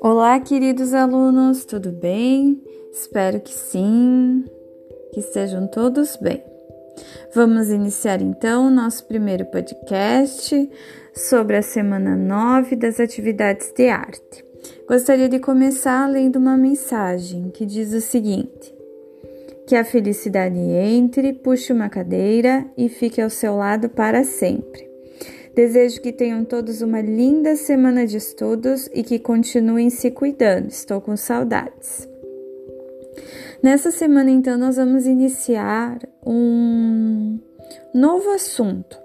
Olá, queridos alunos, tudo bem? Espero que sim, que estejam todos bem. Vamos iniciar então nosso primeiro podcast sobre a semana 9 das atividades de arte. Gostaria de começar lendo uma mensagem que diz o seguinte: Que a felicidade entre, puxe uma cadeira e fique ao seu lado para sempre. Desejo que tenham todos uma linda semana de estudos e que continuem se cuidando. Estou com saudades. Nessa semana, então, nós vamos iniciar um novo assunto,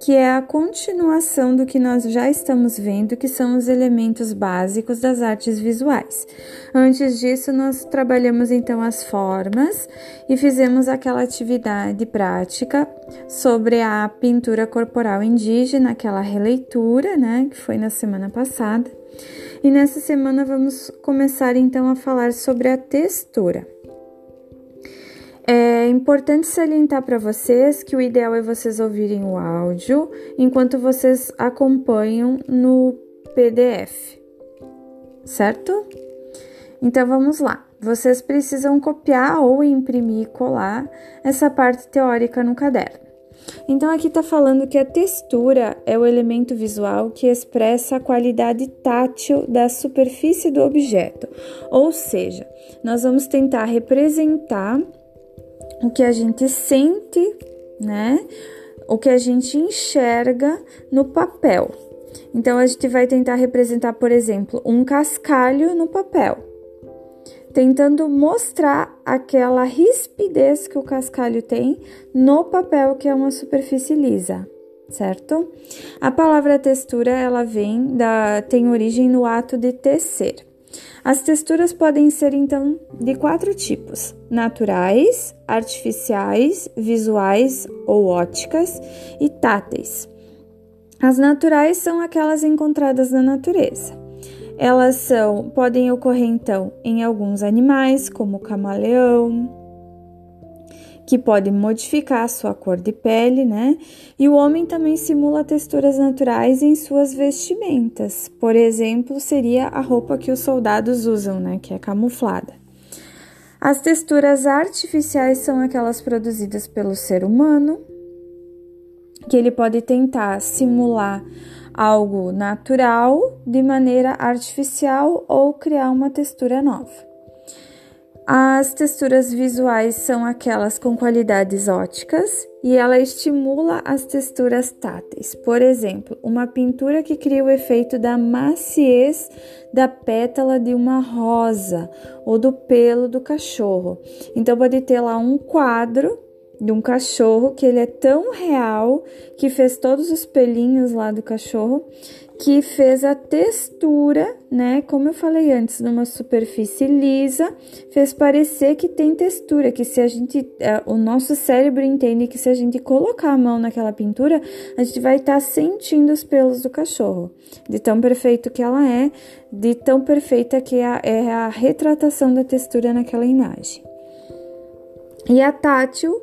que é a continuação do que nós já estamos vendo, que são os elementos básicos das artes visuais. Antes disso, nós trabalhamos então as formas e fizemos aquela atividade prática sobre a pintura corporal indígena, aquela releitura, né, que foi na semana passada. E nessa semana vamos começar então a falar sobre a textura. É importante salientar para vocês que o ideal é vocês ouvirem o áudio enquanto vocês acompanham no PDF, certo? Então vamos lá. Vocês precisam copiar ou imprimir e colar essa parte teórica no caderno. Então aqui está falando que a textura é o elemento visual que expressa a qualidade tátil da superfície do objeto. Ou seja, nós vamos tentar representar o que a gente sente, né? O que a gente enxerga no papel. Então a gente vai tentar representar, por exemplo, um cascalho no papel, tentando mostrar aquela rispidez que o cascalho tem no papel, que é uma superfície lisa, certo? A palavra textura, ela vem da tem origem no ato de tecer. As texturas podem ser então de quatro tipos: naturais, artificiais, visuais ou óticas e táteis. As naturais são aquelas encontradas na natureza. Elas são, podem ocorrer então em alguns animais, como o camaleão, que pode modificar a sua cor de pele, né? E o homem também simula texturas naturais em suas vestimentas. Por exemplo, seria a roupa que os soldados usam, né? Que é camuflada. As texturas artificiais são aquelas produzidas pelo ser humano, que ele pode tentar simular algo natural de maneira artificial ou criar uma textura nova. As texturas visuais são aquelas com qualidades óticas e ela estimula as texturas táteis. Por exemplo, uma pintura que cria o efeito da maciez da pétala de uma rosa ou do pelo do cachorro. Então pode ter lá um quadro de um cachorro que ele é tão real que fez todos os pelinhos lá do cachorro que fez a textura, né? Como eu falei antes, numa superfície lisa, fez parecer que tem textura, que se a gente, é, o nosso cérebro entende que se a gente colocar a mão naquela pintura, a gente vai estar tá sentindo os pelos do cachorro, de tão perfeito que ela é, de tão perfeita que é, é a retratação da textura naquela imagem. E a tátil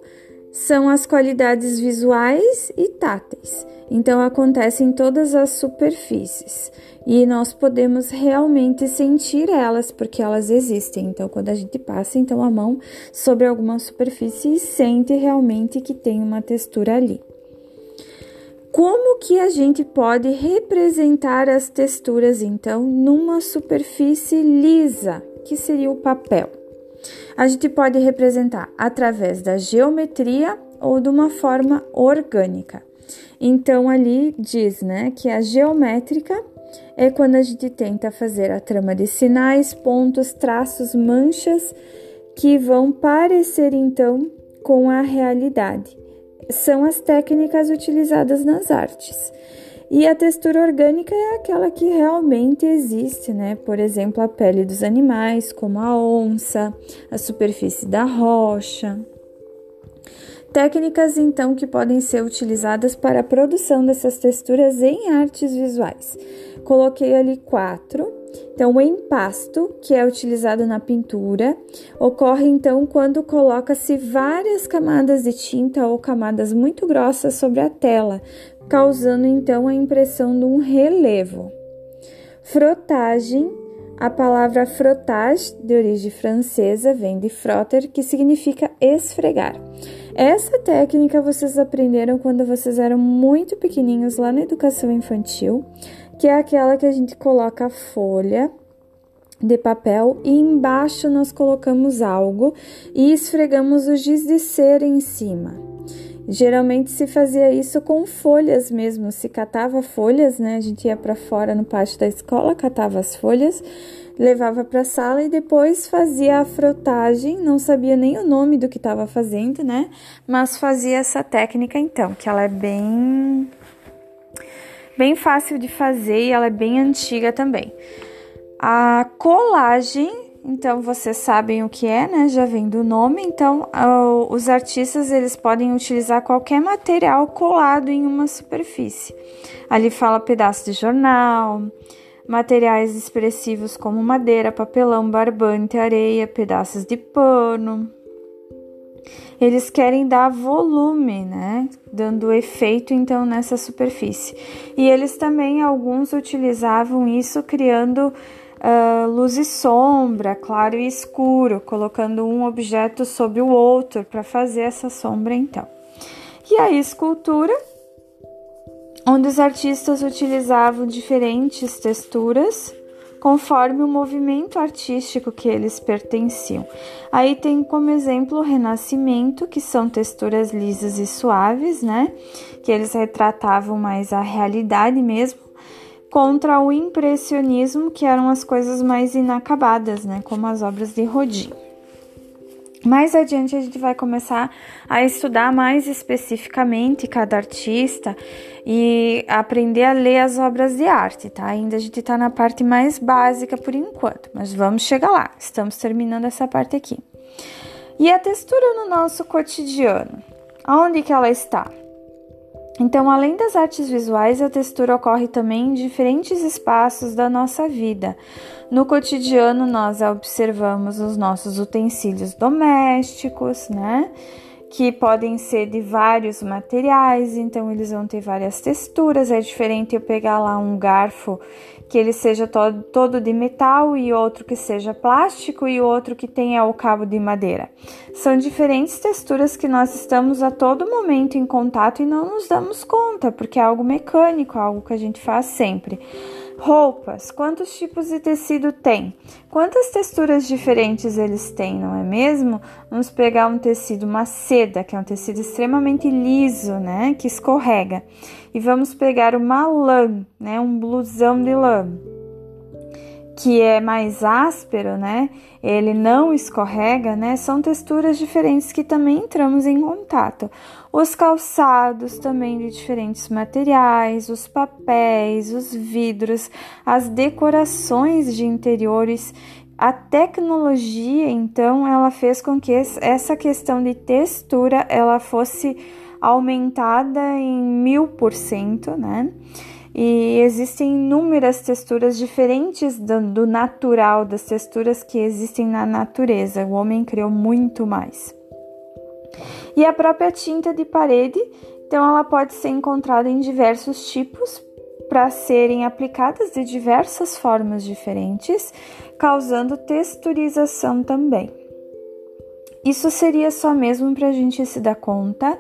são as qualidades visuais e táteis. Então acontece em todas as superfícies e nós podemos realmente sentir elas porque elas existem. Então quando a gente passa então a mão sobre alguma superfície e sente realmente que tem uma textura ali. Como que a gente pode representar as texturas então numa superfície lisa, que seria o papel? A gente pode representar através da geometria ou de uma forma orgânica. Então ali diz, né, que a geométrica é quando a gente tenta fazer a trama de sinais, pontos, traços, manchas que vão parecer então com a realidade. São as técnicas utilizadas nas artes. E a textura orgânica é aquela que realmente existe, né? Por exemplo, a pele dos animais, como a onça, a superfície da rocha. Técnicas então que podem ser utilizadas para a produção dessas texturas em artes visuais. Coloquei ali quatro, Então, o empasto, que é utilizado na pintura, ocorre então quando coloca-se várias camadas de tinta ou camadas muito grossas sobre a tela, causando então a impressão de um relevo. Frotagem, a palavra frottage, de origem francesa, vem de frotter, que significa esfregar. Essa técnica vocês aprenderam quando vocês eram muito pequenininhos lá na educação infantil que é aquela que a gente coloca a folha de papel e embaixo nós colocamos algo e esfregamos o giz de cera em cima. Geralmente se fazia isso com folhas mesmo, se catava folhas, né? A gente ia para fora no pátio da escola, catava as folhas, levava para a sala e depois fazia a frotagem, não sabia nem o nome do que estava fazendo, né? Mas fazia essa técnica então, que ela é bem bem fácil de fazer e ela é bem antiga também. A colagem, então vocês sabem o que é, né? Já vem do nome. Então, os artistas eles podem utilizar qualquer material colado em uma superfície. Ali fala pedaço de jornal, materiais expressivos como madeira, papelão, barbante, areia, pedaços de pano, eles querem dar volume, né? Dando efeito então nessa superfície. E eles também, alguns utilizavam isso criando uh, luz e sombra, claro e escuro, colocando um objeto sobre o outro para fazer essa sombra então. E a escultura, onde os artistas utilizavam diferentes texturas conforme o movimento artístico que eles pertenciam. Aí tem como exemplo o Renascimento, que são texturas lisas e suaves, né? Que eles retratavam mais a realidade mesmo, contra o Impressionismo, que eram as coisas mais inacabadas, né? Como as obras de Rodin. Mais adiante a gente vai começar a estudar mais especificamente cada artista e aprender a ler as obras de arte, tá? Ainda a gente está na parte mais básica por enquanto, mas vamos chegar lá. Estamos terminando essa parte aqui. E a textura no nosso cotidiano, aonde que ela está? Então, além das artes visuais, a textura ocorre também em diferentes espaços da nossa vida. No cotidiano, nós observamos os nossos utensílios domésticos, né? Que podem ser de vários materiais, então eles vão ter várias texturas. É diferente eu pegar lá um garfo que ele seja todo, todo de metal e outro que seja plástico e outro que tenha o cabo de madeira. São diferentes texturas que nós estamos a todo momento em contato e não nos damos conta, porque é algo mecânico, algo que a gente faz sempre. Roupas, quantos tipos de tecido tem? Quantas texturas diferentes eles têm, não é mesmo? Vamos pegar um tecido, uma seda, que é um tecido extremamente liso, né, que escorrega. E vamos pegar uma lã, né, um blusão de lã que é mais áspero, né? Ele não escorrega, né? São texturas diferentes que também entramos em contato. Os calçados também de diferentes materiais, os papéis, os vidros, as decorações de interiores. A tecnologia, então, ela fez com que essa questão de textura ela fosse aumentada em mil por cento, né? E existem inúmeras texturas diferentes do, natural, das texturas que existem na natureza. O homem criou muito mais. E a própria tinta de parede, então, ela pode ser encontrada em diversos tipos para serem aplicadas de diversas formas diferentes, causando texturização também. Isso seria só mesmo para a gente se dar conta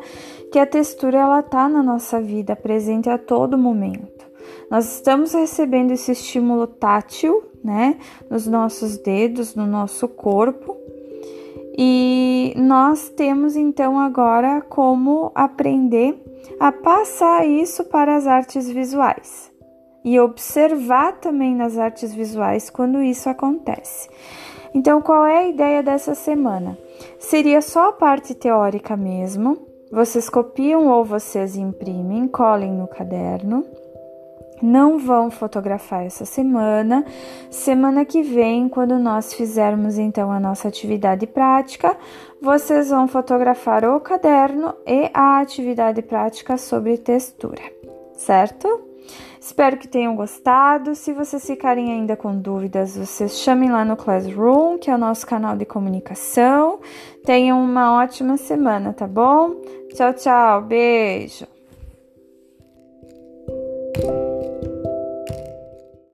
que a textura ela tá na nossa vida, presente a todo momento. Nós estamos recebendo esse estímulo tátil, né, nos nossos dedos, no nosso corpo. E nós temos então agora como aprender a passar isso para as artes visuais e observar também nas artes visuais quando isso acontece. Então, qual é a ideia dessa semana? Seria só a parte teórica mesmo. Vocês copiam ou vocês imprimem, colhem no caderno não vão fotografar essa semana. Semana que vem, quando nós fizermos então a nossa atividade prática, vocês vão fotografar o caderno e a atividade prática sobre textura, certo? Espero que tenham gostado. Se vocês ficarem ainda com dúvidas, vocês chamem lá no Classroom, que é o nosso canal de comunicação. Tenham uma ótima semana, tá bom? Tchau, tchau. Beijo.